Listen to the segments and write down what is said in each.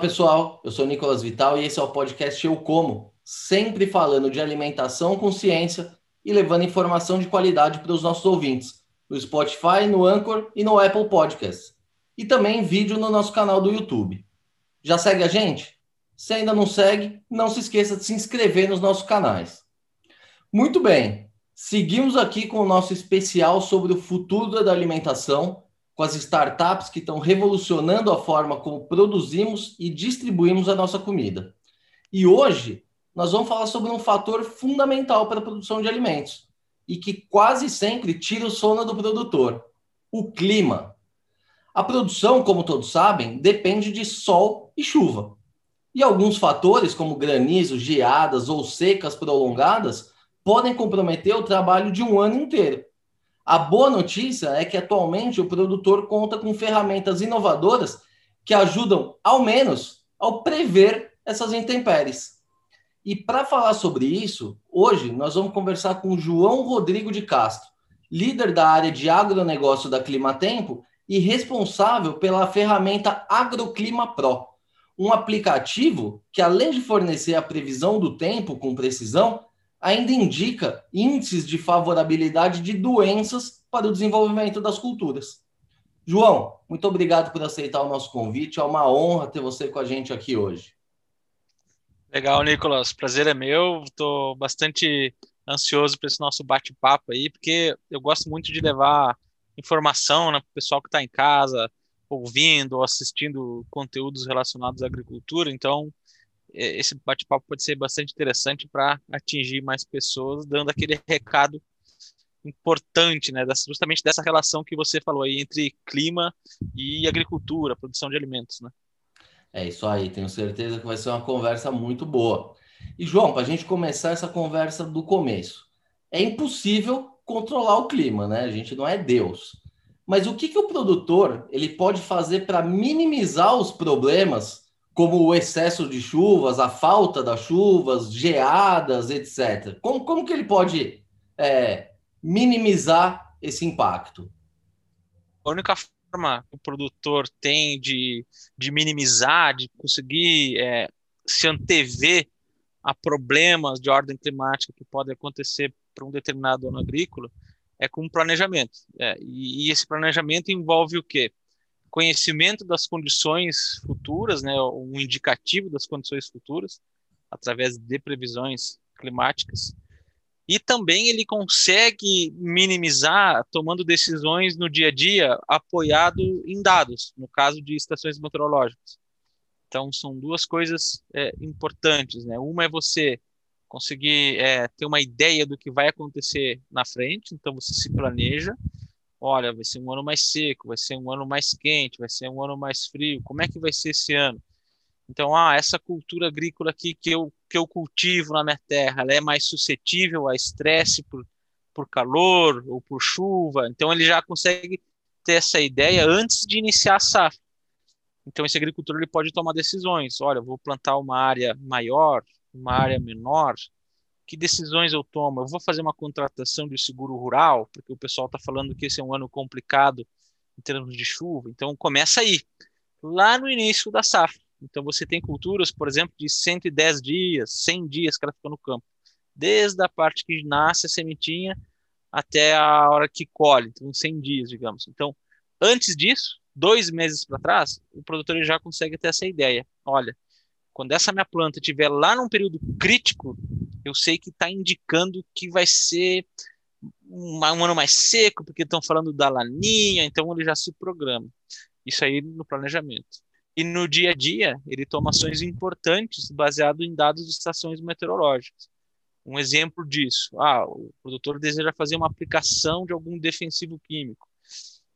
pessoal, eu sou Nicolas Vital e esse é o podcast Eu Como, sempre falando de alimentação com ciência e levando informação de qualidade para os nossos ouvintes, no Spotify, no Anchor e no Apple Podcasts. E também vídeo no nosso canal do YouTube. Já segue a gente? Se ainda não segue, não se esqueça de se inscrever nos nossos canais. Muito bem, seguimos aqui com o nosso especial sobre o futuro da alimentação com as startups que estão revolucionando a forma como produzimos e distribuímos a nossa comida. E hoje nós vamos falar sobre um fator fundamental para a produção de alimentos e que quase sempre tira o sono do produtor: o clima. A produção, como todos sabem, depende de sol e chuva. E alguns fatores, como granizo, geadas ou secas prolongadas, podem comprometer o trabalho de um ano inteiro. A boa notícia é que atualmente o produtor conta com ferramentas inovadoras que ajudam, ao menos, ao prever essas intempéries. E para falar sobre isso, hoje nós vamos conversar com João Rodrigo de Castro, líder da área de agronegócio da Climatempo e responsável pela ferramenta AgroClima Pro, um aplicativo que, além de fornecer a previsão do tempo com precisão, ainda indica índices de favorabilidade de doenças para o desenvolvimento das culturas. João, muito obrigado por aceitar o nosso convite. É uma honra ter você com a gente aqui hoje. Legal, Nicolas. Prazer é meu. Estou bastante ansioso para esse nosso bate-papo aí, porque eu gosto muito de levar informação né, para o pessoal que está em casa, ouvindo ou assistindo conteúdos relacionados à agricultura. Então, esse bate-papo pode ser bastante interessante para atingir mais pessoas, dando aquele recado importante, né, justamente dessa relação que você falou aí entre clima e agricultura, produção de alimentos, né? É isso aí, tenho certeza que vai ser uma conversa muito boa. E João, para a gente começar essa conversa do começo, é impossível controlar o clima, né? A gente não é Deus. Mas o que, que o produtor ele pode fazer para minimizar os problemas como o excesso de chuvas, a falta das chuvas, geadas, etc. Como, como que ele pode é, minimizar esse impacto? A única forma que o produtor tem de, de minimizar, de conseguir é, se antever a problemas de ordem climática que podem acontecer para um determinado ano agrícola é com planejamento. É, e, e, esse planejamento envolve o quê? Conhecimento das condições futuras, né, um indicativo das condições futuras, através de previsões climáticas, e também ele consegue minimizar tomando decisões no dia a dia apoiado em dados, no caso de estações meteorológicas. Então, são duas coisas é, importantes. Né? Uma é você conseguir é, ter uma ideia do que vai acontecer na frente, então você se planeja, olha, vai ser um ano mais seco, vai ser um ano mais quente, vai ser um ano mais frio, como é que vai ser esse ano? Então, ah, essa cultura agrícola aqui que eu, que eu cultivo na minha terra, ela é mais suscetível a estresse por, por calor ou por chuva, então ele já consegue ter essa ideia antes de iniciar a safra. Então, esse agricultor ele pode tomar decisões. Olha, vou plantar uma área maior, uma área menor, que decisões eu tomo? Eu vou fazer uma contratação de seguro rural, porque o pessoal está falando que esse é um ano complicado em termos de chuva. Então, começa aí, lá no início da safra. Então, você tem culturas, por exemplo, de 110 dias, 100 dias que ela fica no campo, desde a parte que nasce a sementinha até a hora que colhe, então 100 dias, digamos. Então, antes disso, dois meses para trás, o produtor já consegue ter essa ideia. Olha, quando essa minha planta estiver lá num período crítico eu sei que está indicando que vai ser um, um ano mais seco, porque estão falando da laninha, então ele já se programa. Isso aí no planejamento. E no dia a dia, ele toma ações importantes baseado em dados de estações meteorológicas. Um exemplo disso, ah, o produtor deseja fazer uma aplicação de algum defensivo químico.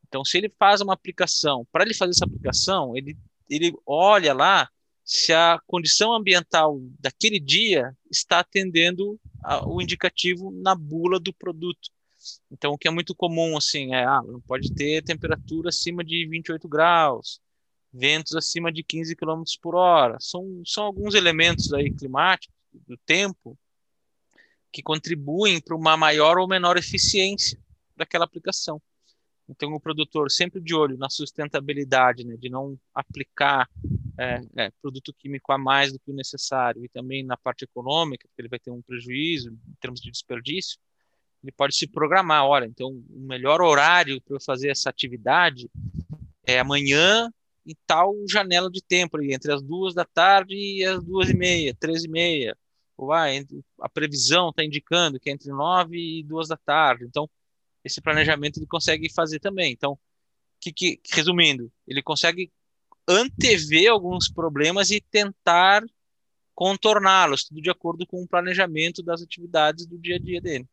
Então, se ele faz uma aplicação, para ele fazer essa aplicação, ele, ele olha lá se a condição ambiental daquele dia está atendendo a, o indicativo na bula do produto. Então, o que é muito comum, assim, é, ah, não pode ter temperatura acima de 28 graus, ventos acima de 15 km por hora. São, são alguns elementos aí climáticos do tempo que contribuem para uma maior ou menor eficiência daquela aplicação. Então, o produtor sempre de olho na sustentabilidade, né, de não aplicar é, é, produto químico a mais do que o necessário, e também na parte econômica, porque ele vai ter um prejuízo em termos de desperdício, ele pode se programar. Olha, então, o melhor horário para eu fazer essa atividade é amanhã em tal janela de tempo, entre as duas da tarde e as duas e meia, três e meia. Ou, ah, a previsão está indicando que é entre nove e duas da tarde. Então, esse planejamento ele consegue fazer também. Então, que, que, resumindo, ele consegue antever alguns problemas e tentar contorná-los, tudo de acordo com o planejamento das atividades do dia a dia dele.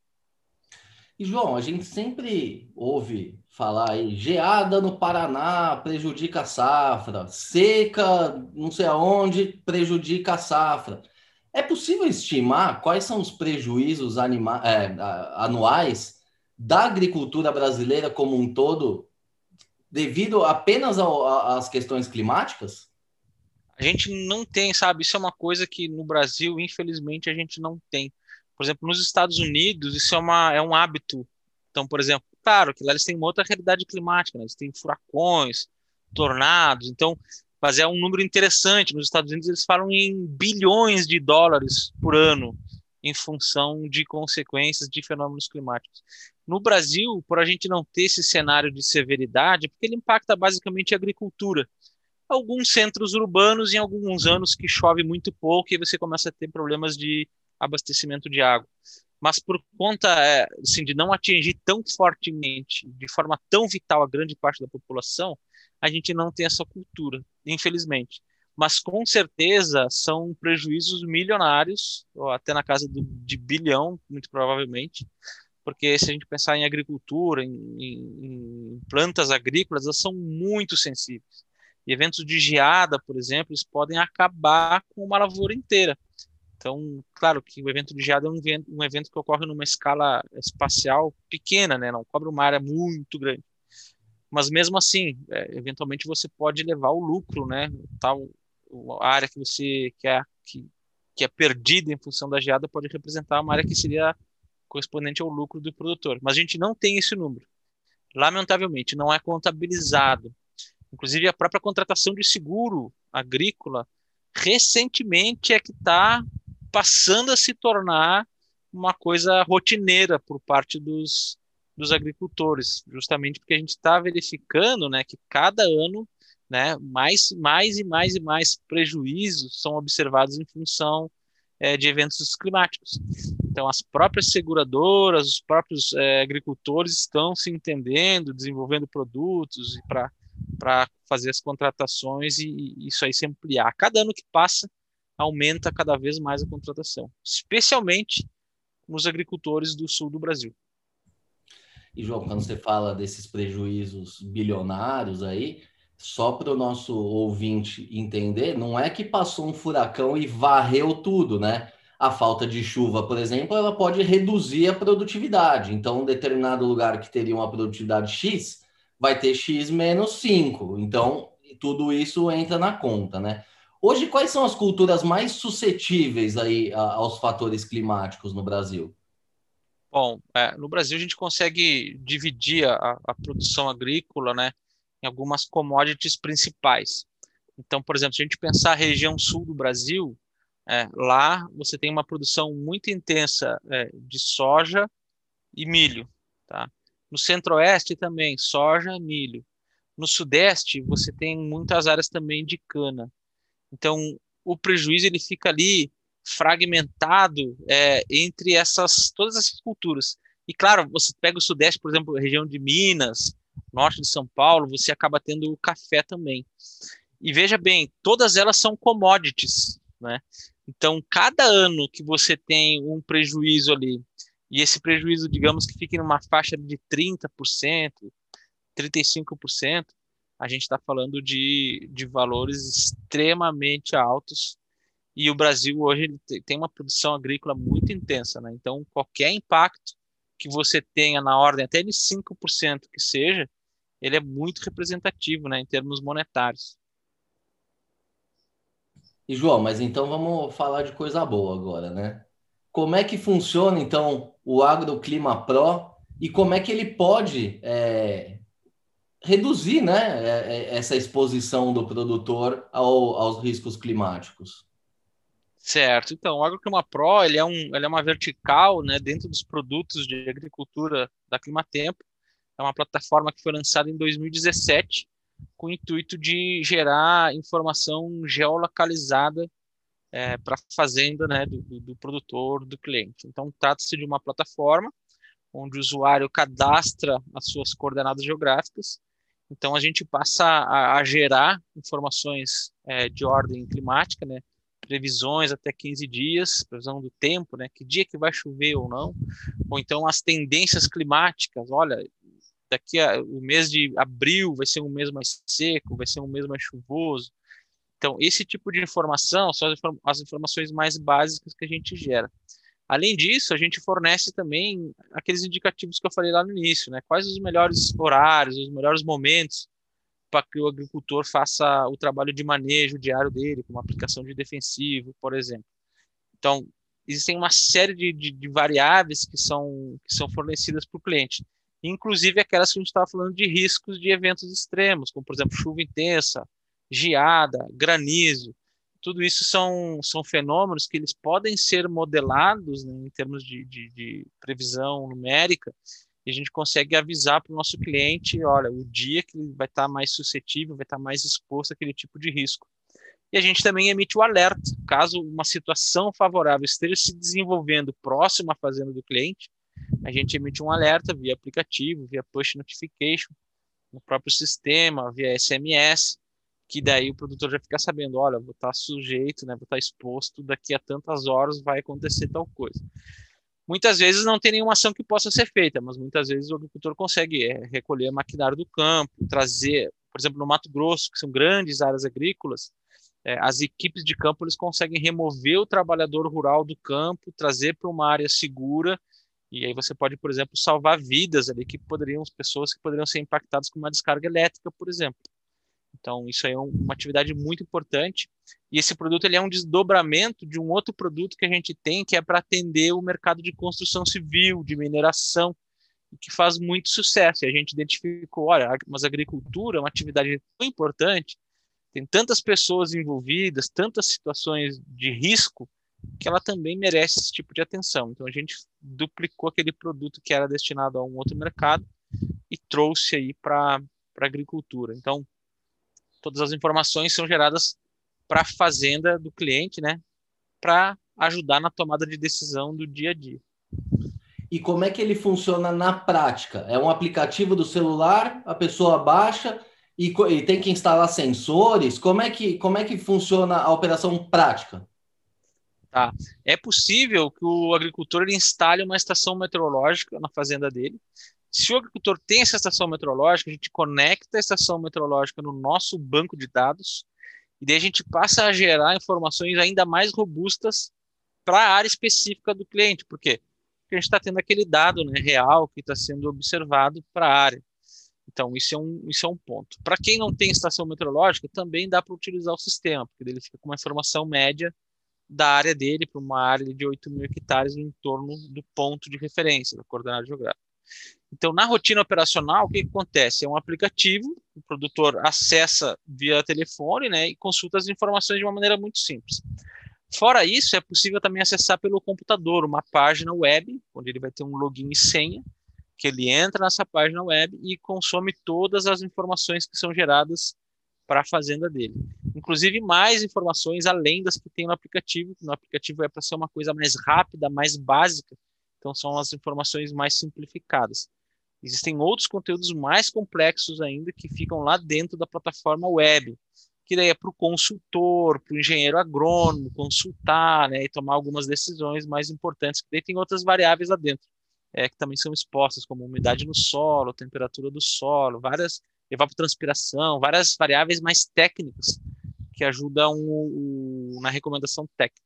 E João, a gente sempre ouve falar aí, geada no Paraná prejudica a safra, seca não sei aonde prejudica a safra. É possível estimar quais são os prejuízos anima é, anuais da agricultura brasileira como um todo devido apenas às questões climáticas? A gente não tem, sabe? Isso é uma coisa que no Brasil, infelizmente, a gente não tem. Por exemplo, nos Estados Unidos, isso é, uma, é um hábito. Então, por exemplo, claro que lá eles têm uma outra realidade climática, né? eles têm furacões, tornados. Então, mas é um número interessante. Nos Estados Unidos, eles falam em bilhões de dólares por ano em função de consequências de fenômenos climáticos. No Brasil, por a gente não ter esse cenário de severidade, porque ele impacta basicamente a agricultura. Alguns centros urbanos, em alguns anos que chove muito pouco, e você começa a ter problemas de abastecimento de água. Mas por conta é, assim, de não atingir tão fortemente, de forma tão vital, a grande parte da população, a gente não tem essa cultura, infelizmente mas com certeza são prejuízos milionários, ou até na casa do, de bilhão, muito provavelmente, porque se a gente pensar em agricultura, em, em, em plantas agrícolas, elas são muito sensíveis. E eventos de geada, por exemplo, eles podem acabar com uma lavoura inteira. Então, claro que o evento de geada é um evento, um evento que ocorre numa escala espacial pequena, né? não cobre uma área muito grande. Mas mesmo assim, é, eventualmente você pode levar o lucro, né? Tal, a área que você quer que, que é perdida em função da geada pode representar uma área que seria correspondente ao lucro do produtor. Mas a gente não tem esse número. Lamentavelmente, não é contabilizado. Inclusive, a própria contratação de seguro agrícola recentemente é que está passando a se tornar uma coisa rotineira por parte dos, dos agricultores, justamente porque a gente está verificando né, que cada ano né, mais, mais e mais e mais prejuízos são observados em função é, de eventos climáticos. Então, as próprias seguradoras, os próprios é, agricultores estão se entendendo, desenvolvendo produtos para fazer as contratações e, e isso aí se ampliar. Cada ano que passa, aumenta cada vez mais a contratação, especialmente nos agricultores do sul do Brasil. E, João, quando você fala desses prejuízos bilionários aí, só para o nosso ouvinte entender, não é que passou um furacão e varreu tudo, né? A falta de chuva, por exemplo, ela pode reduzir a produtividade. Então, um determinado lugar que teria uma produtividade X vai ter X menos 5. Então, tudo isso entra na conta, né? Hoje, quais são as culturas mais suscetíveis aí aos fatores climáticos no Brasil? Bom, é, no Brasil a gente consegue dividir a, a produção agrícola, né, em algumas commodities principais. Então, por exemplo, se a gente pensar a região sul do Brasil, é, lá você tem uma produção muito intensa é, de soja e milho. Tá? No centro-oeste também, soja milho. No sudeste, você tem muitas áreas também de cana. Então, o prejuízo ele fica ali fragmentado é, entre essas todas essas culturas. E claro, você pega o sudeste, por exemplo, a região de Minas, norte de São Paulo, você acaba tendo o café também. E veja bem, todas elas são commodities, né? Então, cada ano que você tem um prejuízo ali, e esse prejuízo, digamos que fique numa faixa de 30%, 35%, a gente está falando de, de valores extremamente altos. E o Brasil hoje tem uma produção agrícola muito intensa, né? Então, qualquer impacto que você tenha na ordem até de 5% que seja, ele é muito representativo, né, em termos monetários. E João, mas então vamos falar de coisa boa agora, né? Como é que funciona então o AgroClima Pro e como é que ele pode é, reduzir né, é, é, essa exposição do produtor ao, aos riscos climáticos. Certo. Então, o AgroClima Pro ele é, um, ele é uma vertical né, dentro dos produtos de agricultura da Climatempo. É uma plataforma que foi lançada em 2017 com o intuito de gerar informação geolocalizada é, para a fazenda né, do, do, produtor, do cliente. Então, trata-se de uma plataforma onde o usuário cadastra as suas coordenadas geográficas. Então, a gente passa a, a gerar informações é, de ordem climática, né, previsões até 15 dias, previsão do tempo, né, que dia que vai chover ou não, ou então as tendências climáticas, olha, daqui a, o mês de abril vai ser um mês mais seco, vai ser um mês mais chuvoso. Então, esse tipo de informação são as, informações mais básicas que a gente gera. Além disso, a gente fornece também aqueles indicativos que eu falei lá no início, né? Quais os melhores horários, os melhores momentos para que o agricultor faça o trabalho de manejo diário dele, como aplicação de defensivo, por exemplo. Então, existem uma série de, de, de variáveis que são, que são fornecidas para o cliente, inclusive aquelas que a gente estava falando de riscos de eventos extremos, como, por exemplo, chuva intensa, geada, granizo. Tudo isso são, são fenômenos que eles podem ser modelados né, em termos de, de, de previsão numérica e a gente consegue avisar para o nosso cliente, olha, o dia que ele vai estar tá mais suscetível, vai estar tá mais exposto àquele tipo de risco. E a gente também emite o alerta, caso uma situação favorável esteja se desenvolvendo próximo à fazenda do cliente, a gente emite um alerta via aplicativo, via push notification, no próprio sistema, via SMS, que daí o produtor já fica sabendo, olha, vou estar tá sujeito, né, vou estar exposto, daqui a tantas horas vai acontecer tal coisa. Muitas vezes não tem nenhuma ação que possa ser feita, mas muitas vezes o agricultor consegue é, recolher maquinário do campo, trazer, por exemplo, no Mato Grosso, que são grandes áreas agrícolas, é, as equipes de campo eles conseguem remover o trabalhador rural do campo, trazer para uma área segura, e aí você pode, por exemplo, salvar vidas ali que poderiam, pessoas que poderiam ser impactadas com uma descarga elétrica, por exemplo. Então, isso aí é uma atividade muito importante. E esse produto ele é um desdobramento de um outro produto que a gente tem, que é para atender o mercado de construção civil, de mineração, que faz muito sucesso. E a gente identificou, olha, mas a agricultura é uma atividade tão importante, tem tantas pessoas envolvidas, tantas situações de risco, que ela também merece esse tipo de atenção. Então, a gente duplicou aquele produto que era destinado a um outro mercado e trouxe aí para a agricultura. Então, todas as informações são geradas para a fazenda do cliente, né? Para ajudar na tomada de decisão do dia a dia. E como é que ele funciona na prática? É um aplicativo do celular, a pessoa baixa e, e tem que instalar sensores? Como é que, como é que funciona a operação prática? Tá. É possível que o agricultor ele instale uma estação meteorológica na fazenda dele se o agricultor tem essa estação meteorológica, a gente conecta a estação meteorológica no nosso banco de dados e daí a gente passa a gerar informações ainda mais robustas para a área específica do cliente. Por quê? Porque a gente está tendo aquele dado né, real que está sendo observado para a área. Então, isso é um, isso é um ponto. Para quem não tem estação meteorológica, também dá para utilizar o sistema, porque ele fica com uma informação média da área dele para uma área de 8 mil hectares no entorno do ponto de referência, da coordenada geográfica. Então, na rotina operacional, o que, que, acontece? É um aplicativo, o produtor acessa via telefone né, e consulta as informações de uma maneira muito simples. Fora isso, é possível também acessar pelo computador uma página web, onde ele vai ter um login e senha, que ele entra nessa página web e consome todas as informações que são geradas para a fazenda dele. Inclusive mais informações além das que tem no aplicativo. No aplicativo é para ser uma coisa mais rápida, mais básica, então, são as informações mais simplificadas. Existem outros conteúdos mais complexos ainda que ficam lá dentro da plataforma web, que daí é para o consultor, para o engenheiro agrônomo consultar né, e tomar algumas decisões mais importantes, que daí tem outras variáveis lá dentro, é, que também são expostas, como umidade no solo, temperatura do solo, várias evapotranspiração, várias variáveis mais técnicas que ajudam o, o, na recomendação técnica.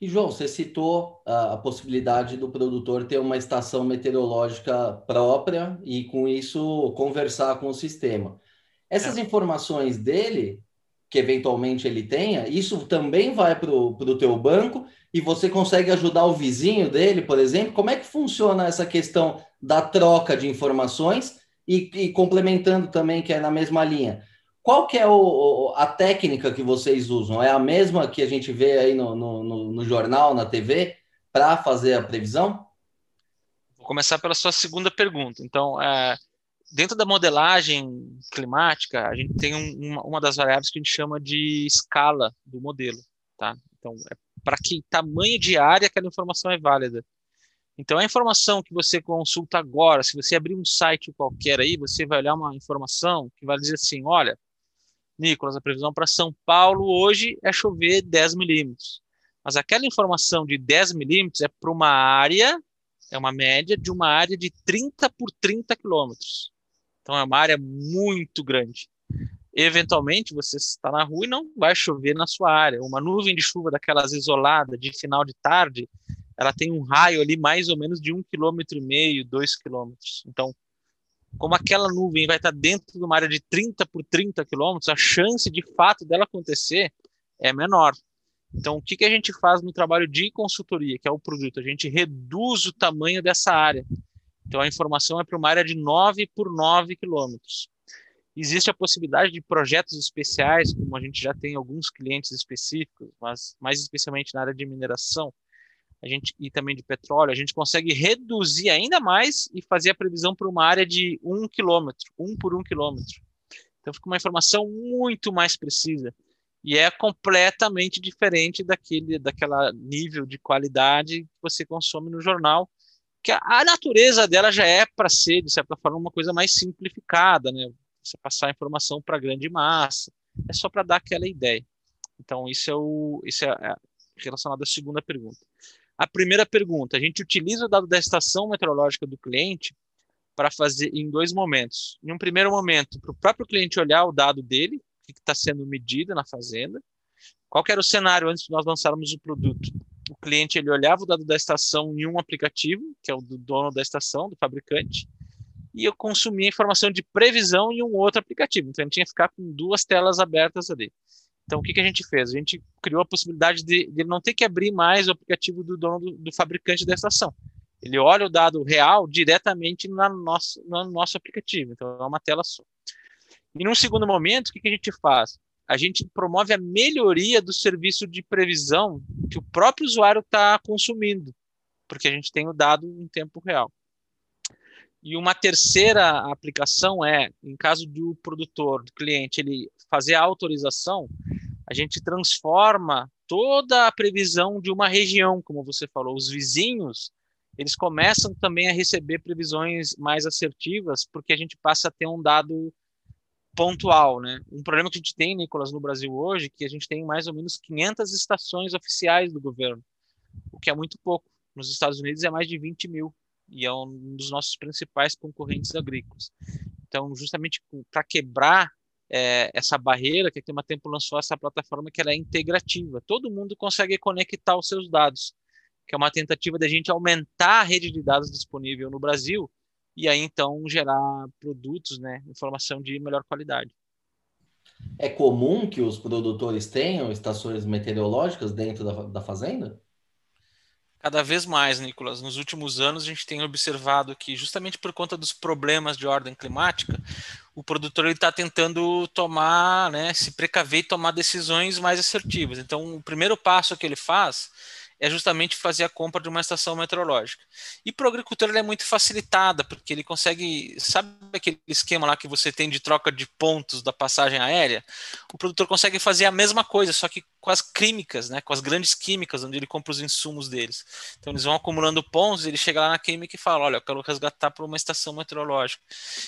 E, João, você citou a, a, possibilidade do produtor ter uma estação meteorológica própria e, com isso, conversar com o sistema. Essas é. informações dele, que eventualmente ele tenha, isso também vai para o teu banco e você consegue ajudar o vizinho dele, por exemplo? Como é que funciona essa questão da troca de informações E, e, complementando também, que é na mesma linha, qual que é o, a técnica que vocês usam? É a mesma que a gente vê aí no, no, no jornal, na TV, para fazer a previsão? Vou começar pela sua segunda pergunta. Então, é, dentro da modelagem climática, a gente tem um, uma, uma, das variáveis que a gente chama de escala do modelo. Tá? Então, é para que tamanho de área aquela informação é válida. Então, a informação que você consulta agora, se você abrir um site qualquer aí, você vai olhar uma informação que vai dizer assim: olha, Nicolas, a previsão para São Paulo hoje é chover 10 milímetros. Mas aquela informação de 10 milímetros é para uma área, é uma média de uma área de 30 por 30 quilômetros. Então, é uma área muito grande. Eventualmente, você está na rua e não vai chover na sua área. Uma nuvem de chuva daquelas isolada de final de tarde, ela tem um raio ali mais ou menos de um quilômetro e meio, dois quilômetros. Então, como aquela nuvem vai estar dentro de uma área de 30 por 30 quilômetros, a chance de fato dela acontecer é menor. Então, o que, que a gente faz no trabalho de consultoria, que é o produto? A gente reduz o tamanho dessa área. Então, a informação é para uma área de 9 por 9 quilômetros. Existe a possibilidade de projetos especiais, como a gente já tem alguns clientes específicos, mas mais especialmente na área de mineração, a gente e também de petróleo, a gente consegue reduzir ainda mais e fazer a previsão para uma área de um quilômetro, um por um quilômetro. Então fica uma informação muito mais precisa e é completamente diferente daquele daquela nível de qualidade que você consome no jornal, que a, a natureza dela já é para ser de certa forma uma coisa mais simplificada, né? Você passar a informação para grande massa, é só para dar aquela ideia. Então isso é o isso é relacionado à segunda pergunta. A primeira pergunta, a gente utiliza o dado da estação meteorológica do cliente para fazer em dois momentos. Em um primeiro momento, para o próprio cliente olhar o dado dele, o que está sendo medido na fazenda. Qual era o cenário antes de nós lançarmos o produto? O cliente ele olhava o dado da estação em um aplicativo, que é o do dono da estação, do fabricante, e eu consumia informação de previsão em um outro aplicativo. Então, ele tinha que ficar com duas telas abertas ali. Então, o que, que a gente fez? A gente criou a possibilidade de, de ele não ter que abrir mais o aplicativo do dono do, do, fabricante da estação. Ele olha o dado real diretamente na nosso, no nosso aplicativo. Então, é uma tela só. E num segundo momento, o que, que a gente faz? A gente promove a melhoria do serviço de previsão que o próprio usuário está consumindo, porque a gente tem o dado em tempo real. E uma terceira aplicação é, em caso do produtor, do cliente, ele fazer a autorização, a gente transforma toda a previsão de uma região, como você falou, os vizinhos, eles começam também a receber previsões mais assertivas, porque a gente passa a ter um dado pontual, né? Um problema que a gente tem, Nicolas, no Brasil hoje, é que a gente tem mais ou menos 500 estações oficiais do governo, o que é muito pouco. Nos Estados Unidos é mais de 20 mil e é um dos nossos principais concorrentes agrícolas. Então, justamente para quebrar é, essa barreira, que a Clima Tempo lançou essa plataforma que ela é integrativa. Todo mundo consegue conectar os seus dados, que é uma tentativa da gente aumentar a rede de dados disponível no Brasil e aí então gerar produtos, né, informação de melhor qualidade. É comum que os produtores tenham estações meteorológicas dentro da, da fazenda? Cada vez mais, Nicolas. Nos últimos anos, a gente tem observado que, justamente por conta dos problemas de ordem climática, o produtor está tentando tomar, né, se precaver e tomar decisões mais assertivas. Então, o primeiro passo que ele faz é justamente fazer a compra de uma estação meteorológica. E para o agricultor ela é muito facilitada, porque ele consegue, sabe aquele esquema lá que você tem de troca de pontos da passagem aérea? O produtor consegue fazer a mesma coisa, só que com as químicas, né, com as grandes químicas, onde ele compra os insumos deles. Então eles vão acumulando pontos, ele chega lá na química e fala, olha, eu quero resgatar para uma estação meteorológica.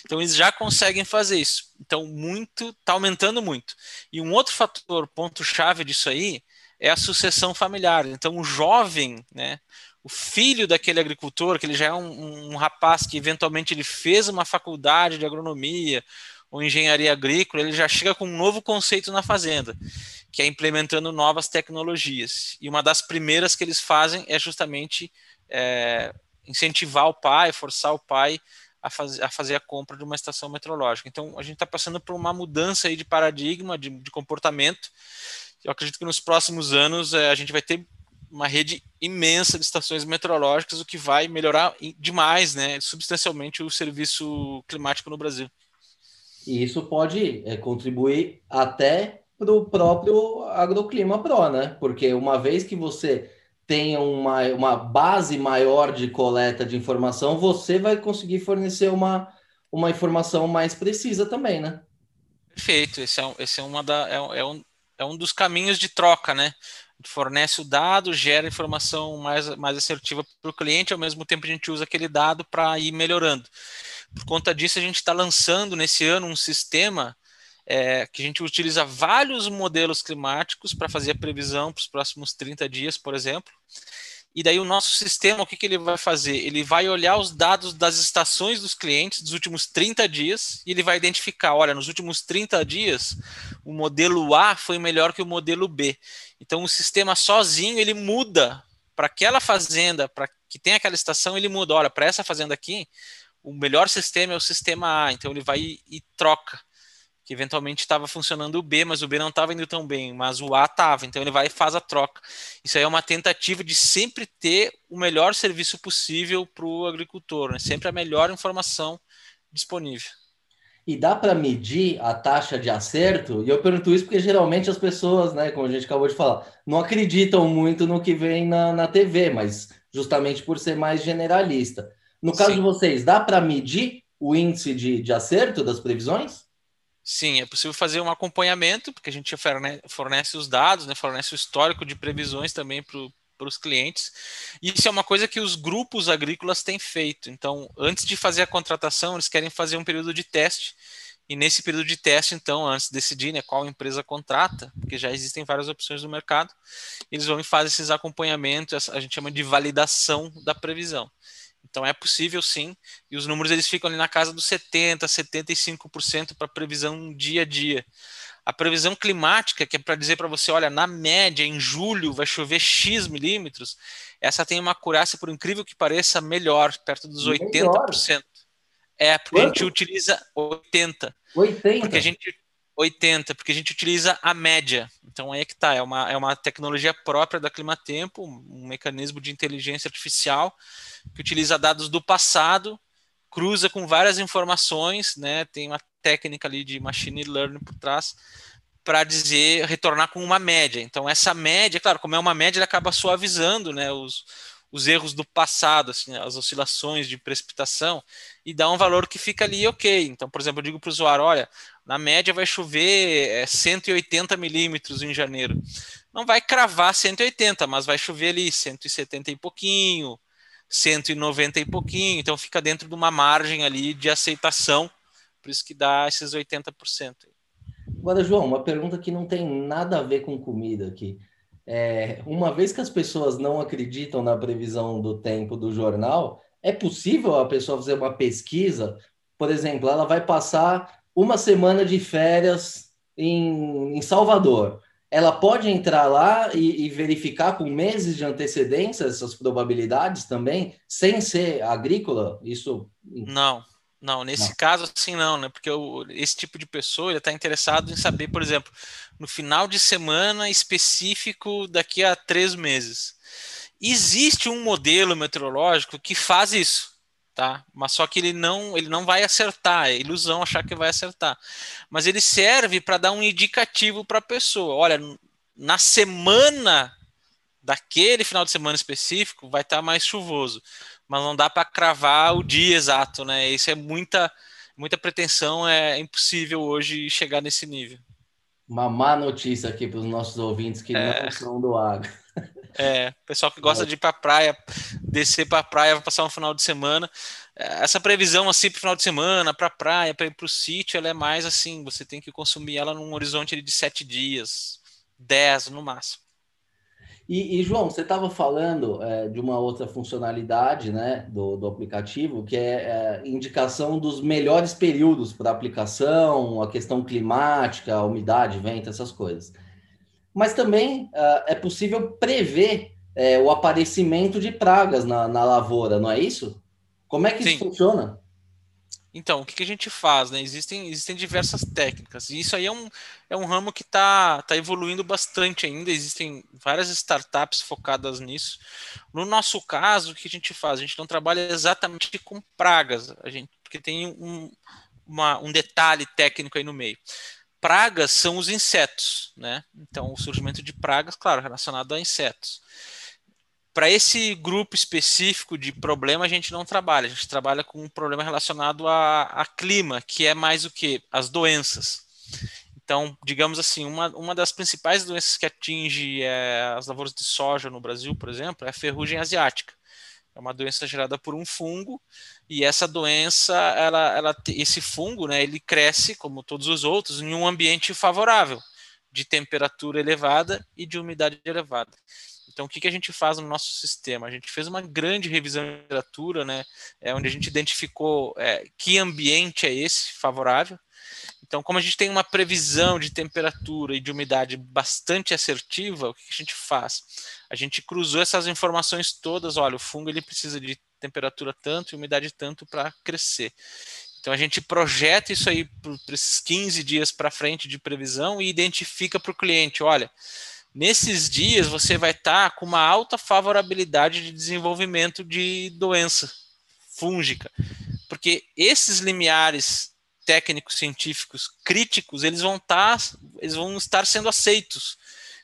Então eles já conseguem fazer isso. Então muito, está aumentando muito. E um outro fator, ponto chave disso aí, é a sucessão familiar. Então, o jovem, né, o filho daquele agricultor, que ele já é um, um, rapaz que eventualmente ele fez uma faculdade de agronomia ou engenharia agrícola, ele já chega com um novo conceito na fazenda, que é implementando novas tecnologias. E uma das primeiras que eles fazem é justamente é, incentivar o pai, forçar o pai a, faz, a, fazer a compra de uma estação meteorológica. Então, a gente está passando por uma mudança aí de paradigma, de, de comportamento, eu acredito que nos próximos anos é, a gente vai ter uma rede imensa de estações meteorológicas, o que vai melhorar demais, né, substancialmente o serviço climático no Brasil. E isso pode é, contribuir até para o próprio Agroclima Pro, né? Porque uma vez que você tenha uma, uma base maior de coleta de informação, você vai conseguir fornecer uma, uma informação mais precisa também, né? Perfeito. Esse é, esse é, uma da, é, é, um, é um dos caminhos de troca, né? Fornece o dado, gera informação mais, mais assertiva para o cliente, ao mesmo tempo a gente usa aquele dado para ir melhorando. Por conta disso, a gente está lançando nesse ano um sistema é, que a gente utiliza vários modelos climáticos para fazer a previsão para os próximos 30 dias, por exemplo. E daí o nosso sistema, o que, que ele vai fazer? Ele vai olhar os dados das estações dos clientes dos últimos 30 dias e ele vai identificar, olha, nos últimos 30 dias, o modelo A foi melhor que o modelo B. Então o sistema sozinho, ele muda para aquela fazenda, para que tem aquela estação, ele muda, olha, para essa fazenda aqui, o melhor sistema é o sistema A, então ele vai e troca que eventualmente estava funcionando o B, mas o B não estava indo tão bem, mas o A estava, então ele vai e faz a troca. Isso aí é uma tentativa de sempre ter o melhor serviço possível para o agricultor, né? sempre a melhor informação disponível. E dá para medir a taxa de acerto? E eu pergunto isso porque geralmente as pessoas, né, como a gente acabou de falar, não acreditam muito no que vem na, na TV, mas justamente por ser mais generalista. No caso Sim. de vocês, dá para medir o índice de, de acerto das previsões? Sim, é possível fazer um acompanhamento, porque a gente fornece os dados, né, fornece o histórico de previsões também para os clientes. Isso é uma coisa que os grupos agrícolas têm feito. Então, antes de fazer a contratação, eles querem fazer um período de teste. E nesse período de teste, então, antes de decidir né, qual empresa contrata, porque já existem várias opções no mercado, eles vão fazem esses acompanhamentos, a gente chama de validação da previsão. Então é possível sim, e os números eles ficam ali na casa dos 70, 75% para previsão dia a dia. A previsão climática, que é para dizer para você, olha, na média, em julho vai chover X milímetros, essa tem uma acurácia, por incrível que pareça, melhor, perto dos melhor. 80%. É, porque Quanto? a gente utiliza 80. 80? Porque a gente 80, porque a gente utiliza a média. Então aí é que tá, é uma, é uma tecnologia própria da Climatempo, um mecanismo de inteligência artificial que utiliza dados do passado, cruza com várias informações, né? Tem uma técnica ali de machine learning por trás para dizer retornar com uma média. Então essa média, claro, como é uma média, ele acaba suavizando, né, os, os erros do passado, assim, as oscilações de precipitação e dá um valor que fica ali ok. Então, por exemplo, eu digo para o usuário, olha, na média vai chover 180 é, milímetros em janeiro. Não vai cravar 180, mas vai chover ali 170 e pouquinho, 190 e pouquinho, então fica dentro de uma margem ali de aceitação, por isso que dá esses 80%. Agora, João, uma pergunta que não tem nada a ver com comida aqui. É, uma vez que as pessoas não acreditam na previsão do tempo do jornal, é possível a pessoa fazer uma pesquisa? Por exemplo, ela vai passar uma semana de férias em, em Salvador ela pode entrar lá e, e, verificar com meses de antecedência essas probabilidades também, sem ser agrícola? Isso. Não, não, nesse não. caso, assim, não, né? Porque o, esse tipo de pessoa está interessado em saber, por exemplo, no final de semana específico daqui a três meses. Existe um modelo meteorológico que faz isso tá? Mas só que ele não, ele não vai acertar, é ilusão achar que vai acertar. Mas ele serve para dar um indicativo para a pessoa. Olha, na semana daquele final de semana específico vai estar tá mais chuvoso, mas não dá para cravar o dia exato, né? Isso é muita muita pretensão, é impossível hoje chegar nesse nível. Uma má notícia aqui para os nossos ouvintes que é... não são do agro. É, pessoal que gosta de ir para praia, descer para praia, passar um final de semana. Essa previsão assim para o final de semana, para praia, para ir para o sítio, ela é mais assim, você tem que consumir ela num horizonte de sete dias, dez no máximo. E, e João, você estava falando é, de uma outra funcionalidade né, do, do aplicativo, que é, é indicação dos melhores períodos para aplicação, a questão climática, a umidade, vento, essas coisas mas também uh, é possível prever é, o aparecimento de pragas na, na, lavoura, não é isso? Como é que Sim. isso funciona? Então, o que, que a gente faz? Né? Existem, existem diversas técnicas, e isso aí é um, é um ramo que está tá evoluindo bastante ainda. Existem várias startups focadas nisso. No nosso caso, o que a gente faz? A gente não trabalha exatamente com pragas, a gente, porque tem um, uma, um detalhe técnico aí no meio. Pragas são os insetos, né? Então, o surgimento de pragas, claro, relacionado a insetos para esse grupo específico de problema a gente não trabalha, a gente trabalha com um problema relacionado a, a clima, que é mais o que? As doenças. Então, digamos assim, uma, uma das principais doenças que atinge é, as lavouras de soja no Brasil, por exemplo, é a ferrugem asiática. É uma doença gerada por um fungo e essa doença, ela, ela, esse fungo, né, ele cresce como todos os outros em um ambiente favorável, de temperatura elevada e de umidade elevada. Então, o que, que a gente faz no nosso sistema? A gente fez uma grande revisão de literatura, né, é, onde a gente identificou é, que ambiente é esse favorável. Então, como a gente tem uma previsão de temperatura e de umidade bastante assertiva, o que, que a gente faz? A gente cruzou essas informações todas. Olha, o fungo ele precisa de temperatura tanto e umidade tanto para crescer. Então a gente projeta isso aí para esses 15 dias para frente de previsão e identifica para o cliente, olha, nesses dias você vai estar tá com uma alta favorabilidade de desenvolvimento de doença fúngica, porque esses limiares técnicos científicos críticos eles vão estar tá, eles vão estar sendo aceitos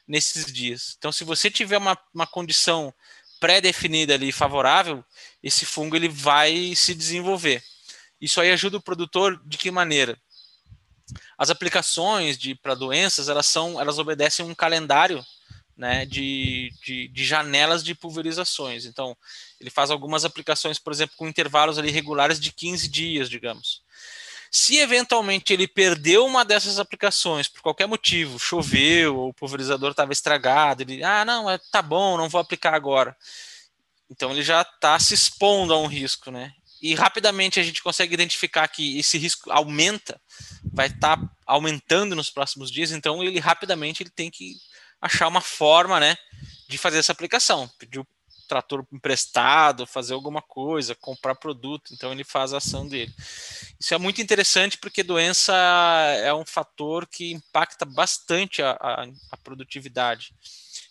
nesses dias. Então, se você tiver uma, uma condição pré-definida ali favorável, esse fungo ele vai se desenvolver. Isso aí ajuda o produtor de que maneira? As aplicações para doenças, elas são, elas obedecem um calendário né, de, de, de, janelas de pulverizações. Então, ele faz algumas aplicações, por exemplo, com intervalos ali regulares de 15 dias, digamos. Se eventualmente ele perdeu uma dessas aplicações por qualquer motivo, choveu, ou o pulverizador estava estragado, ele, ah, não, é, tá bom, não vou aplicar agora. Então ele já está se expondo a um risco, né? e rapidamente a gente consegue identificar que esse risco aumenta, vai estar tá aumentando nos próximos dias, então ele rapidamente ele tem que achar uma forma, né, de fazer essa aplicação, pedir o trator emprestado, fazer alguma coisa, comprar produto, então ele faz a ação dele. Isso é muito interessante porque doença é um fator que impacta bastante a, a, a produtividade.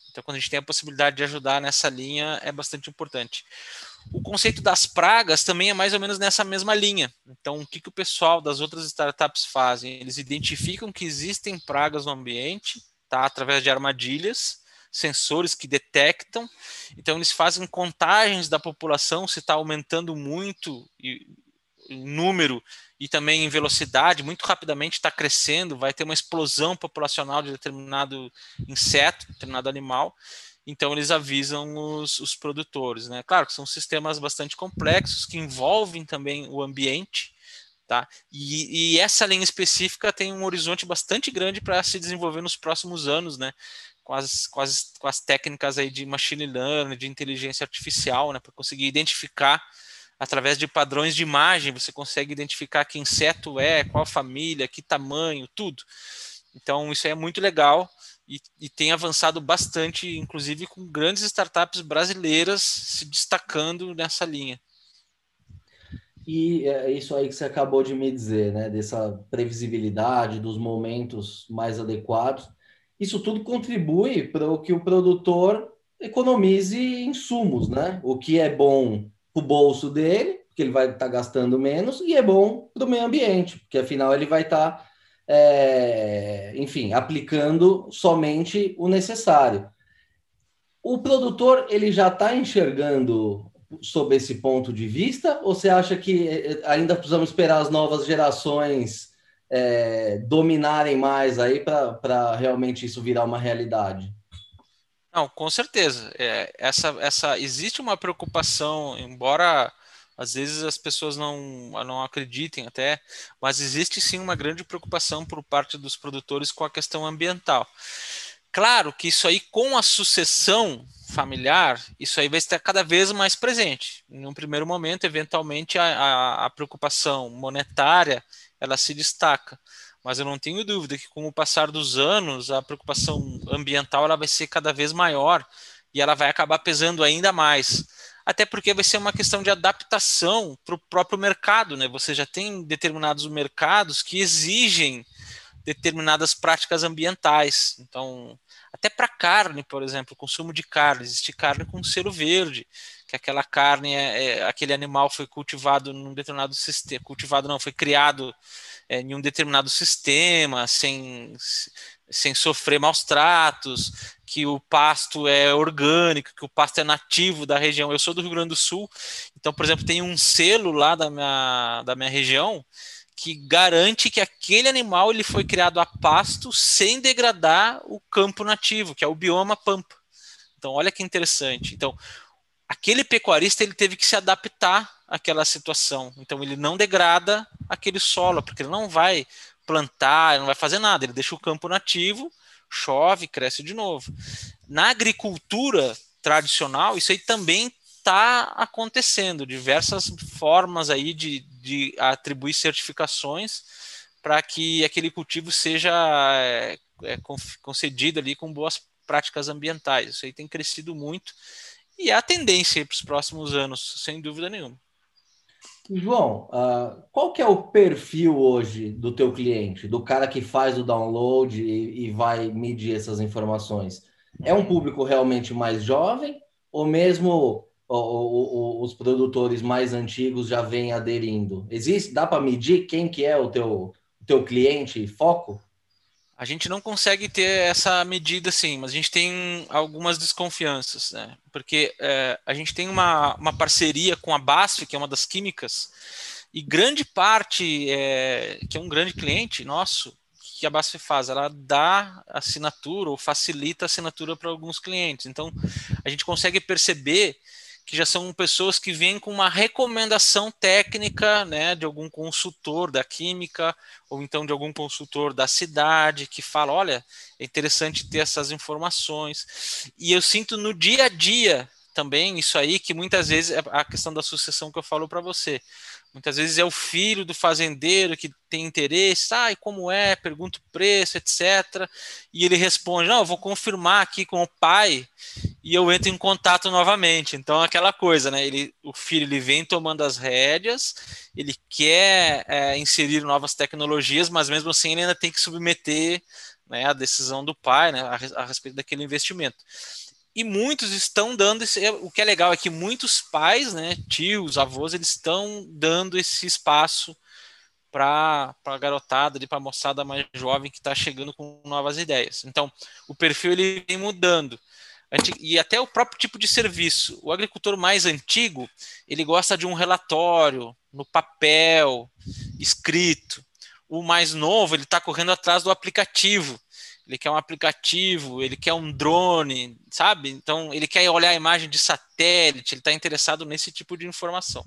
Então, quando a gente tem a possibilidade de ajudar nessa linha, é bastante importante. O conceito das pragas também é mais ou menos nessa mesma linha. Então, o que, que o pessoal das outras startups fazem? Eles identificam que existem pragas no ambiente, tá? Através de armadilhas, sensores que detectam. Então, eles fazem contagens da população se está aumentando muito em número e também em velocidade, muito rapidamente está crescendo, vai ter uma explosão populacional de determinado inseto, determinado animal. Então eles avisam os, os produtores, né? Claro que são sistemas bastante complexos que envolvem também o ambiente, tá? E, e essa linha específica tem um horizonte bastante grande para se desenvolver nos próximos anos, né? Com as, com as, com as técnicas aí de machine learning, de inteligência artificial, né? Para conseguir identificar através de padrões de imagem, você consegue identificar que inseto é, qual família, que tamanho, tudo. Então isso é muito legal e, e, tem avançado bastante, inclusive com grandes startups brasileiras se destacando nessa linha. E é isso aí que você acabou de me dizer, né? Dessa previsibilidade, dos momentos mais adequados. Isso tudo contribui para o que o produtor economize insumos, né? O que é bom para o bolso dele, porque ele vai estar tá gastando menos, e é bom para o meio ambiente, porque afinal ele vai estar tá é, enfim, aplicando somente o necessário. O produtor ele já está enxergando sob esse ponto de vista, ou você acha que é, é, ainda precisamos esperar as novas gerações é, dominarem mais aí para realmente isso virar uma realidade? Não, com certeza. É, essa, essa existe uma preocupação, embora às vezes as pessoas não, não acreditem até, mas existe sim uma grande preocupação por parte dos produtores com a questão ambiental. Claro que isso aí, com a sucessão familiar, isso aí vai estar cada vez mais presente. Em um primeiro momento, eventualmente, a, a, a preocupação monetária ela se destaca, mas eu não tenho dúvida que com o passar dos anos, a preocupação ambiental ela vai ser cada vez maior e ela vai acabar pesando ainda mais. Até porque vai ser uma questão de adaptação para o próprio mercado, né? Você já tem determinados mercados que exigem determinadas práticas ambientais. Então, até para carne, por exemplo, consumo de carne, existe carne com selo verde, que aquela carne, é, é, aquele animal foi cultivado num determinado sistema, cultivado não, foi criado é, em um determinado sistema, sem, sem sofrer maus tratos, que o pasto é orgânico, que o pasto é nativo da região. Eu sou do Rio Grande do Sul, então, por exemplo, tem um selo lá da minha, da minha região que garante que aquele animal ele foi criado a pasto sem degradar o campo nativo, que é o bioma pampa. Então, olha que interessante. Então, aquele pecuarista ele teve que se adaptar àquela situação. Então, ele não degrada aquele solo, porque ele não vai plantar, ele não vai fazer nada, ele deixa o campo nativo, chove, cresce de novo. Na agricultura tradicional, isso aí também está acontecendo, diversas formas aí de, de atribuir certificações para que aquele cultivo seja é, é, concedido ali com boas práticas ambientais. Isso aí tem crescido muito e é a tendência para os próximos anos, sem dúvida nenhuma. João, uh, qual que é o perfil hoje do teu cliente, do cara que faz o download e, e vai medir essas informações? É um público realmente mais jovem ou mesmo os produtores mais antigos já vêm aderindo? Existe, dá para medir quem que é o teu, teu cliente foco? A gente não consegue ter essa medida sim, mas a gente tem algumas desconfianças, né? Porque é, a gente tem uma, uma parceria com a BASF, que é uma das químicas, e grande parte, é, que é um grande cliente nosso, que a BASF faz? Ela dá assinatura ou facilita a assinatura para alguns clientes. Então, a gente consegue perceber que já são pessoas que vêm com uma recomendação técnica né, de algum consultor da química, ou então de algum consultor da cidade, que fala: olha, é interessante ter essas informações. E eu sinto no dia a dia também isso aí, que muitas vezes é a questão da sucessão que eu falo para você. Muitas vezes é o filho do fazendeiro que tem interesse, ah, e como é, pergunta o preço, etc. E ele responde, não, eu vou confirmar aqui com o pai e eu entro em contato novamente. Então, aquela coisa, né? Ele, o filho ele vem tomando as rédeas, ele quer é, inserir novas tecnologias, mas mesmo assim ele ainda tem que submeter né, a decisão do pai né, a, a respeito daquele investimento e muitos estão dando esse, é, o que é legal é que muitos pais, né, tios, avós, eles estão dando esse espaço para a garotada, para a moçada mais jovem que está chegando com novas ideias. Então, o perfil ele vem mudando. E até o próprio tipo de serviço. O agricultor mais antigo, ele gosta de um relatório no papel, escrito. O mais novo, ele está correndo atrás do aplicativo ele quer um aplicativo, ele quer um drone, sabe? Então, ele quer olhar a imagem de satélite, ele está interessado nesse tipo de informação.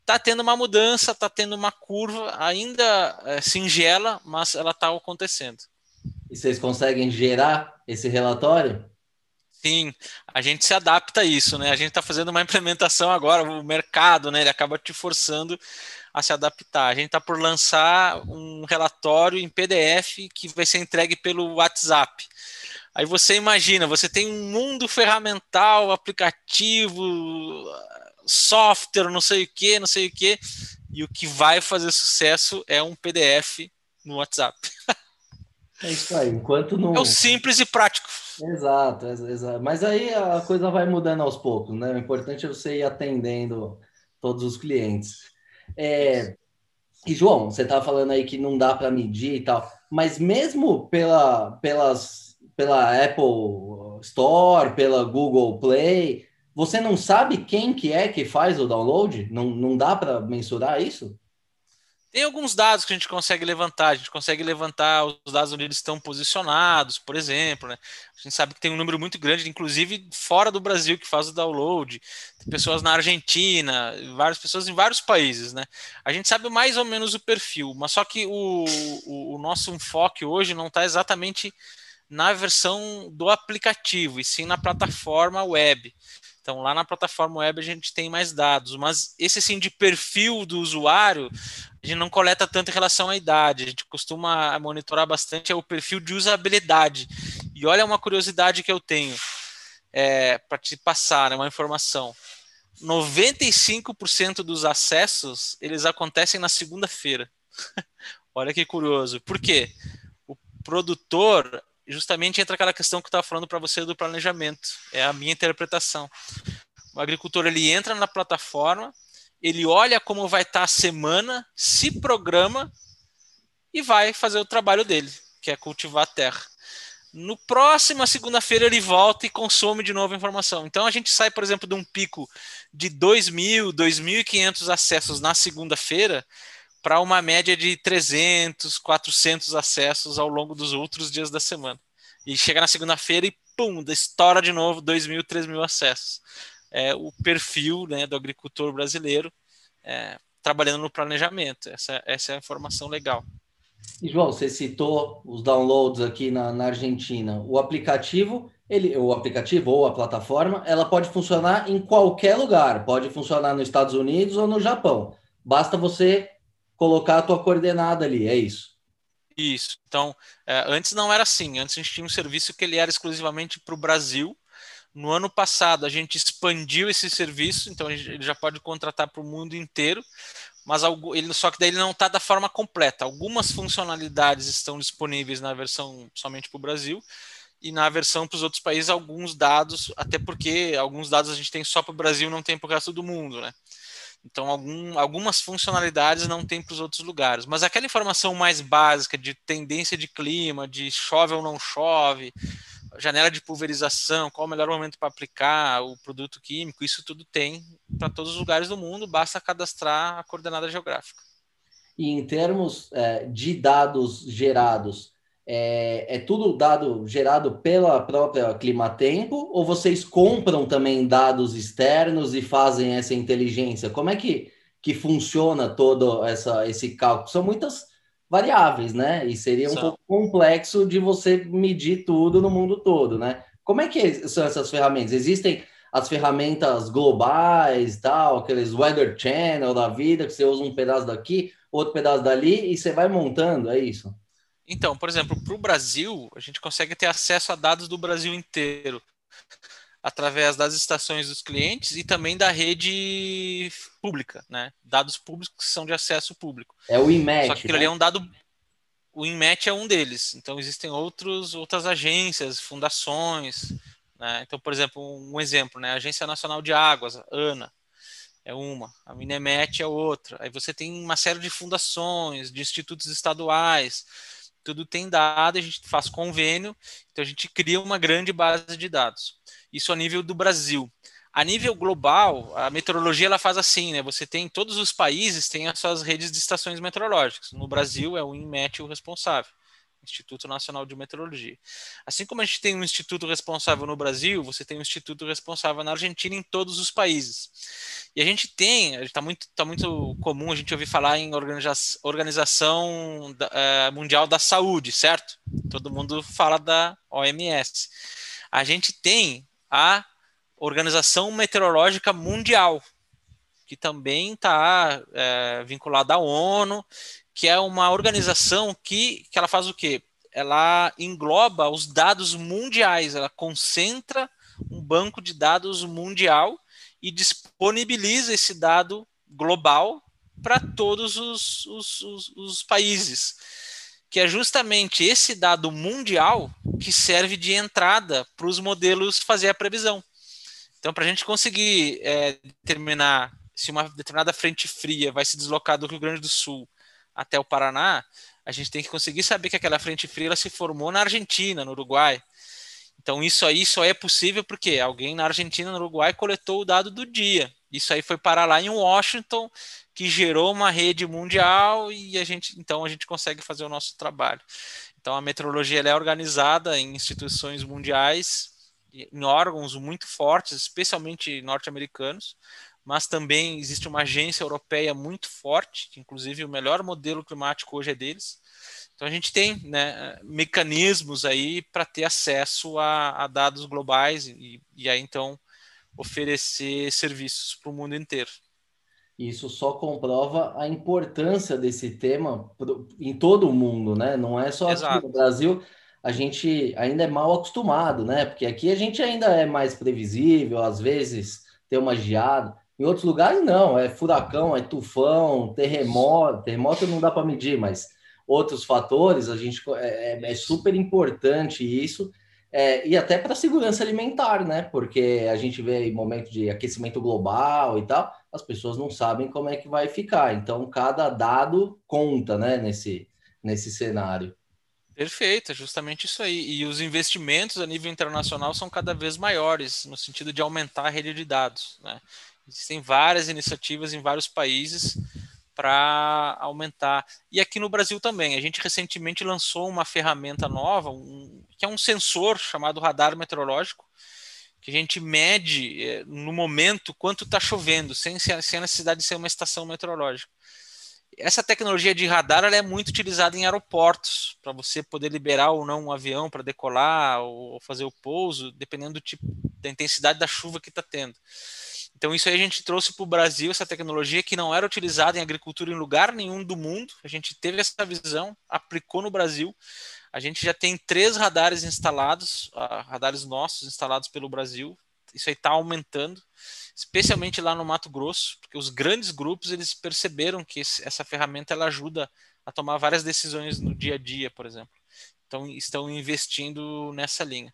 Está tendo uma mudança, está tendo uma curva, ainda é, singela, mas ela está acontecendo. E vocês conseguem gerar esse relatório? Sim, a gente se adapta a isso, né? A gente está fazendo uma implementação agora, o mercado, né? Ele acaba te forçando a se adaptar. A gente está por lançar um relatório em PDF que vai ser entregue pelo WhatsApp. Aí você imagina, você tem um mundo ferramental, aplicativo, software, não sei o que, não sei o que, e o que vai fazer sucesso é um PDF no WhatsApp. É isso aí, enquanto não. É o simples e prático. Exato, exato. Mas aí a coisa vai mudando aos poucos, né? O importante é você ir atendendo todos os clientes. É, e, João, você estava falando aí que não dá para medir e tal, mas mesmo pela, pelas, pela Apple Store, pela Google Play, você não sabe quem que é que faz o download? Não, não dá para mensurar isso? Tem alguns dados que a gente consegue levantar. A gente consegue levantar os dados onde eles estão posicionados, por exemplo. Né? A gente sabe que tem um número muito grande, inclusive fora do Brasil, que faz o download. Tem pessoas na Argentina, várias pessoas em vários países. Né? A gente sabe mais ou menos o perfil, mas só que o, o, o nosso enfoque hoje não está exatamente na versão do aplicativo, e sim na plataforma web. Então, lá na plataforma web a gente tem mais dados, mas esse assim de perfil do usuário, a gente não coleta tanto em relação à idade. A gente costuma monitorar bastante é o perfil de usabilidade. E olha uma curiosidade que eu tenho. é, para te passar né, uma informação. 95% dos acessos eles acontecem na segunda-feira. Olha que curioso. Por quê? O produtor justamente entra aquela questão que eu estava falando para você do planejamento. É a minha interpretação. O agricultor ele entra na plataforma, ele olha como vai estar tá a semana, se programa e vai fazer o trabalho dele, que é cultivar a terra. No próxima segunda-feira ele volta e consome de novo a informação. Então a gente sai, por exemplo, de um pico de 2.000, 2.500 acessos na segunda-feira para uma média de 300, 400 acessos ao longo dos outros dias da semana. E chega na segunda-feira e pum, estoura de novo 2.000, 3.000 acessos. É o perfil né, do agricultor brasileiro é, trabalhando no planejamento. Essa, essa é a informação legal. E João, você citou os downloads aqui na, na Argentina. O aplicativo, ele, o aplicativo ou a plataforma, ela pode funcionar em qualquer lugar. Pode funcionar nos Estados Unidos ou no Japão. Basta você colocar a tua coordenada ali, é isso. Isso. Então, é, antes não era assim. Antes a gente tinha um serviço que ele era exclusivamente para o Brasil. No ano passado a gente expandiu esse serviço, então ele já pode contratar para o mundo inteiro mas ele, só que daí ele não está da forma completa. Algumas funcionalidades estão disponíveis na versão somente para o Brasil e na versão para os outros países alguns dados, até porque alguns dados a gente tem só para o Brasil, não tem para o resto do mundo, né? Então algum, algumas funcionalidades não tem para os outros lugares, mas aquela informação mais básica de tendência de clima, de chove ou não chove, janela de pulverização, qual o melhor momento para aplicar o produto químico, isso tudo tem para todos os lugares do mundo, basta cadastrar a coordenada geográfica. E em termos é, de dados gerados, é, é, tudo dado gerado pela própria Climatempo ou vocês compram também dados externos e fazem essa inteligência? Como é que, que funciona todo essa, esse cálculo? São muitas variáveis, né? E seria um pouco complexo de você medir tudo no mundo todo, né? Como é que são essas ferramentas? Existem as ferramentas globais, tal, aqueles weather channel da vida, que você usa um pedaço daqui, outro pedaço dali, e você vai montando, é isso? Então, por exemplo, para o Brasil, a gente consegue ter acesso a dados do Brasil inteiro através das estações dos clientes e também da rede pública, né? Dados públicos que são de acesso público. É o IMET. Só que aquilo né? ali é um dado. O IMET é um deles. Então existem outros, outras agências, fundações. Né? Então, por exemplo, um exemplo, né? A Agência Nacional de Águas, ANA, é uma, a Minemet é outra. Aí você tem uma série de fundações, de institutos estaduais, tudo tem dado, a gente faz convênio, então a gente cria uma grande base de dados. Isso a nível do Brasil. A nível global, a meteorologia ela faz assim, né? Você tem todos os países têm as suas redes de estações meteorológicas. No Brasil é o INMET o responsável, Instituto Nacional de Meteorologia. Assim como a gente tem um instituto responsável no Brasil, você tem um instituto responsável na Argentina em todos os países. E a gente tem, está muito, tá muito comum a gente ouvir falar em organização, organização da, é, Mundial da Saúde, certo? Todo mundo fala da OMS. A gente tem a Organização Meteorológica Mundial, que também está é, vinculada à ONU, que é uma organização que, que ela faz o quê? Ela engloba os dados mundiais, ela concentra um banco de dados mundial e disponibiliza esse dado global para todos os, os, os, os países que é justamente esse dado mundial que serve de entrada para os modelos fazer a previsão. Então, para a gente conseguir é, determinar se uma determinada frente fria vai se deslocar do Rio Grande do Sul até o Paraná, a gente tem que conseguir saber que aquela frente fria se formou na Argentina, no Uruguai. Então, isso aí só é possível porque alguém na Argentina, no Uruguai, coletou o dado do dia. Isso aí foi parar lá em Washington, que gerou uma rede mundial e a gente, então, a gente consegue fazer o nosso trabalho. Então, a meteorologia é organizada em instituições mundiais, em órgãos muito fortes, especialmente norte-americanos, mas também existe uma agência europeia muito forte, que inclusive o melhor modelo climático hoje é deles. Então a gente tem né, mecanismos aí para ter acesso a, a dados globais e, e, aí então oferecer serviços para o mundo inteiro. Isso só comprova a importância desse tema em todo o mundo, né? Não é só Exato. aqui no Brasil. a gente ainda é mal acostumado, né? Porque aqui a gente ainda é mais previsível, às vezes tem uma geada. Em outros lugares, não, é furacão, é tufão, terremoto. Terremoto não dá para medir, mas outros fatores, a gente é, é, é super importante isso. É, e até para a segurança alimentar, né? Porque a gente vê em momento de aquecimento global e tal, as pessoas não sabem como é que vai ficar. Então, cada dado conta, né, nesse, nesse cenário. Perfeito, é justamente isso aí. E os investimentos a nível internacional são cada vez maiores, no sentido de aumentar a rede de dados. Né? Existem várias iniciativas em vários países para aumentar. E aqui no Brasil também. A gente recentemente lançou uma ferramenta nova, um, que é um sensor chamado radar meteorológico, que a gente mede é, no momento quanto está chovendo, sem, sem a necessidade de ser uma estação meteorológica. Essa tecnologia de radar é muito utilizada em aeroportos, para você poder liberar ou não um avião para decolar ou fazer o pouso, dependendo do tipo, da intensidade da chuva que está tendo. Então, isso aí a gente trouxe para o Brasil, essa tecnologia que não era utilizada em agricultura em lugar nenhum do mundo. A gente teve essa visão, aplicou no Brasil. A gente já tem três radares instalados, uh, radares nossos instalados pelo Brasil. Isso aí está aumentando, especialmente lá no Mato Grosso, porque os grandes grupos eles perceberam que esse, essa ferramenta ela ajuda a tomar várias decisões no dia a dia, por exemplo. Então, estão investindo nessa linha.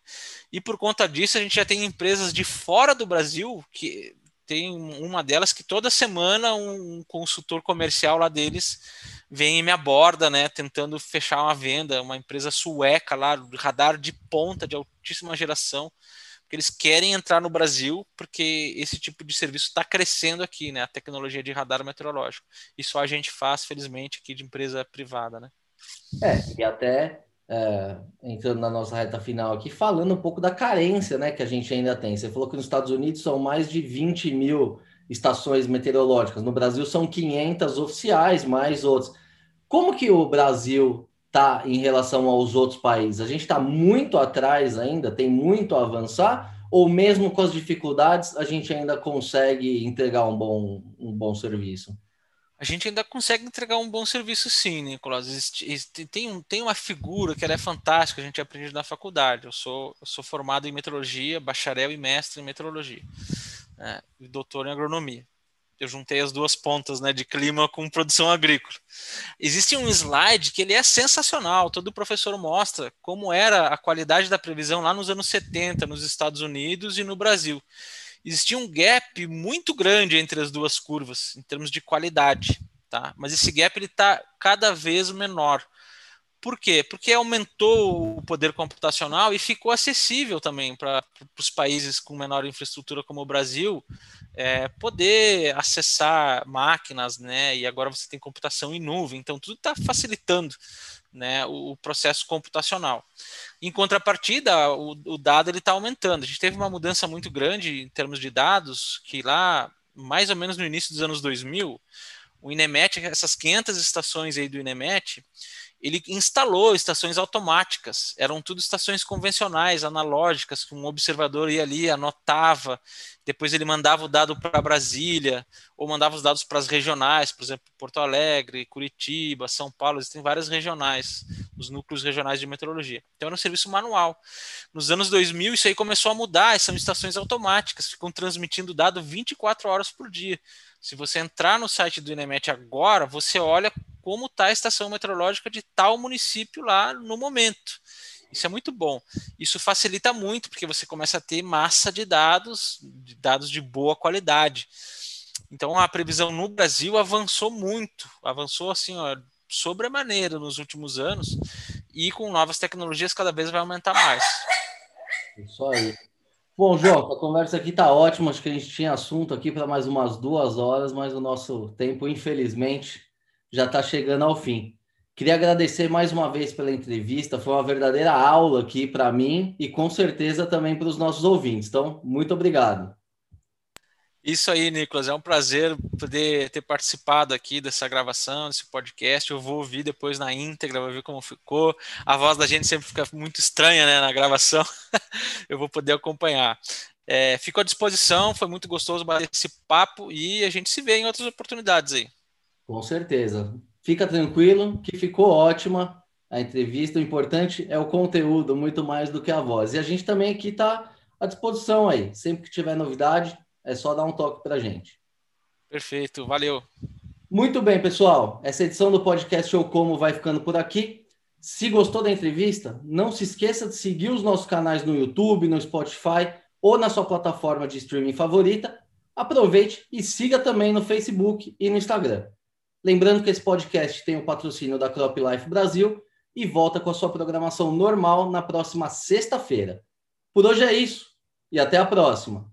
E por conta disso, a gente já tem empresas de fora do Brasil que tem uma delas que toda semana um consultor comercial lá deles vem e me aborda, né, tentando fechar uma venda, uma empresa sueca lá, radar de ponta, de altíssima geração, porque eles querem entrar no Brasil porque esse tipo de serviço está crescendo aqui, né, a tecnologia de radar meteorológico. Isso a gente faz, felizmente, aqui de empresa privada, né. É, e até é, entrando na nossa reta final aqui, falando um pouco da carência né, que a gente ainda tem. Você falou que nos Estados Unidos são mais de 20 mil estações meteorológicas, no Brasil são 500 oficiais, mais outros. Como que o Brasil está em relação aos outros países? A gente está muito atrás ainda, tem muito a avançar, ou mesmo com as dificuldades, a gente ainda consegue entregar um bom, um bom serviço? A gente ainda consegue entregar um bom serviço sim, Nicolas. Tem, um, tem uma figura que ela é fantástica, a gente aprende na faculdade. Eu sou, eu sou formado em meteorologia, bacharel e mestre em meteorologia, né, e doutor em agronomia. Eu juntei as duas pontas né, de clima com produção agrícola. Existe um slide que ele é sensacional, todo professor mostra como era a qualidade da previsão lá nos anos 70 nos Estados Unidos e no Brasil existia um gap muito grande entre as duas curvas em termos de qualidade, tá? Mas esse gap está cada vez menor. Por quê? Porque aumentou o poder computacional e ficou acessível também para os países com menor infraestrutura como o Brasil é, poder acessar máquinas, né? E agora você tem computação em nuvem, então tudo está facilitando né, o, processo computacional. Em contrapartida, o, o dado ele está aumentando. A gente teve uma mudança muito grande em termos de dados, que lá, mais ou menos no início dos anos 2000, o INEMET, essas 500 estações aí do INEMET, ele instalou estações automáticas. Eram tudo estações convencionais, analógicas, que um observador ia ali, anotava, depois ele mandava o dado para Brasília, ou mandava os dados para as regionais, por exemplo, Porto Alegre, Curitiba, São Paulo, existem várias regionais, os núcleos regionais de meteorologia. Então era um serviço manual. Nos anos 2000, isso aí começou a mudar, são estações automáticas, ficam transmitindo dado 24 horas por dia. Se você entrar no site do INEMET agora, você olha como está a estação meteorológica de tal município lá no momento. Isso é muito bom. Isso facilita muito, porque você começa a ter massa de dados, de dados de boa qualidade. Então a previsão no Brasil avançou muito, avançou assim, ó, sobremaneira nos últimos anos, e com novas tecnologias cada vez vai aumentar mais. Isso aí. Bom, João, a conversa aqui está ótima. Acho que a gente tinha assunto aqui para mais umas duas horas, mas o nosso tempo, infelizmente, já está chegando ao fim. Queria agradecer mais uma vez pela entrevista, foi uma verdadeira aula aqui para mim e com certeza também para os nossos ouvintes. Então, muito obrigado. Isso aí, Nicolas, é um prazer poder ter participado aqui dessa gravação, desse podcast. Eu vou ouvir depois na íntegra, vou ver como ficou. A voz da gente sempre fica muito estranha né, na gravação. Eu vou poder acompanhar. É, fico à disposição, foi muito gostoso bater esse papo e a gente se vê em outras oportunidades aí. Com certeza. Fica tranquilo, que ficou ótima. a entrevista, o importante é o conteúdo, muito mais do que a voz. E a gente também aqui está à disposição aí. Sempre que tiver novidade, é só dar um toque para a gente. Perfeito, valeu. Muito bem, pessoal. Essa edição do podcast Show Como vai ficando por aqui. Se gostou da entrevista, não se esqueça de seguir os nossos canais no YouTube, no Spotify ou na sua plataforma de streaming favorita. Aproveite e siga também no Facebook e no Instagram. Lembrando que esse podcast tem o patrocínio da Crop Life Brasil e volta com a sua programação normal na próxima sexta-feira. Por hoje é isso e até a próxima.